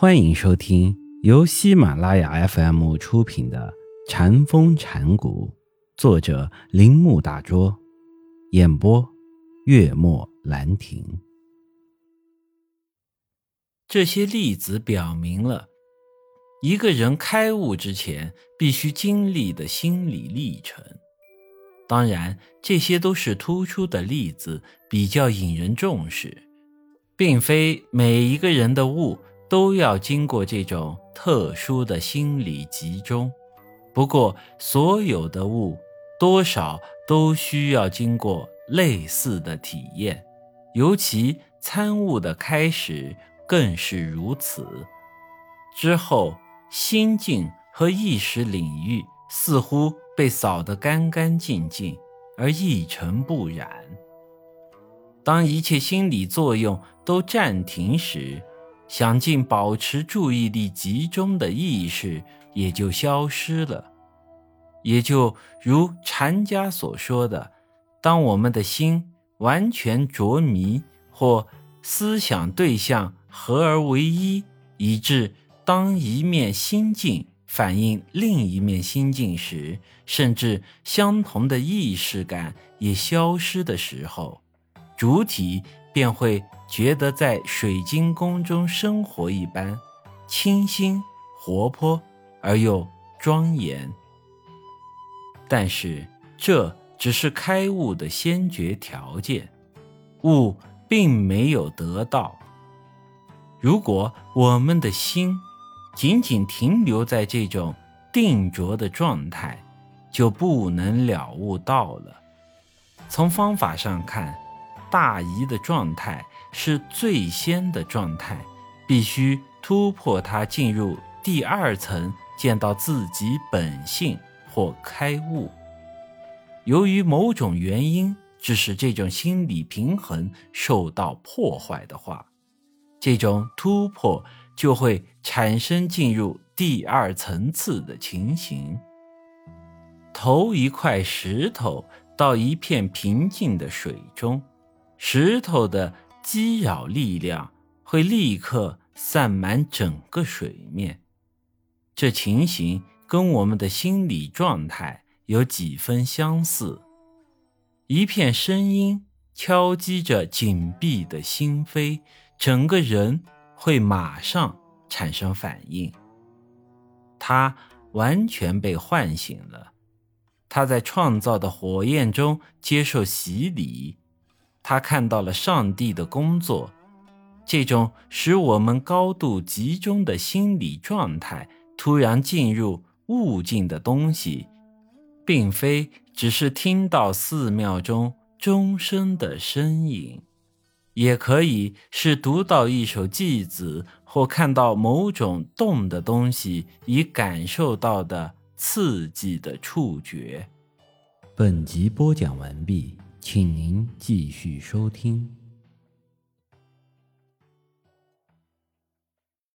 欢迎收听由喜马拉雅 FM 出品的《禅风禅谷，作者铃木大拙，演播月末兰亭。这些例子表明了，一个人开悟之前必须经历的心理历程。当然，这些都是突出的例子，比较引人重视，并非每一个人的悟。都要经过这种特殊的心理集中，不过所有的物多少都需要经过类似的体验，尤其参悟的开始更是如此。之后心境和意识领域似乎被扫得干干净净而一尘不染。当一切心理作用都暂停时。想尽保持注意力集中的意识也就消失了，也就如禅家所说的：当我们的心完全着迷，或思想对象合而为一，以致当一面心境反映另一面心境时，甚至相同的意识感也消失的时候，主体便会。觉得在水晶宫中生活一般，清新活泼而又庄严。但是这只是开悟的先决条件，悟并没有得到。如果我们的心仅仅停留在这种定着的状态，就不能了悟到了。从方法上看，大疑的状态。是最先的状态，必须突破它，进入第二层，见到自己本性或开悟。由于某种原因致使这种心理平衡受到破坏的话，这种突破就会产生进入第二层次的情形。投一块石头到一片平静的水中，石头的。激扰力量会立刻散满整个水面，这情形跟我们的心理状态有几分相似。一片声音敲击着紧闭的心扉，整个人会马上产生反应。他完全被唤醒了，他在创造的火焰中接受洗礼。他看到了上帝的工作，这种使我们高度集中的心理状态，突然进入悟境的东西，并非只是听到寺庙中钟声的声音，也可以是读到一首偈子，或看到某种动的东西，以感受到的刺激的触觉。本集播讲完毕。请您继续收听。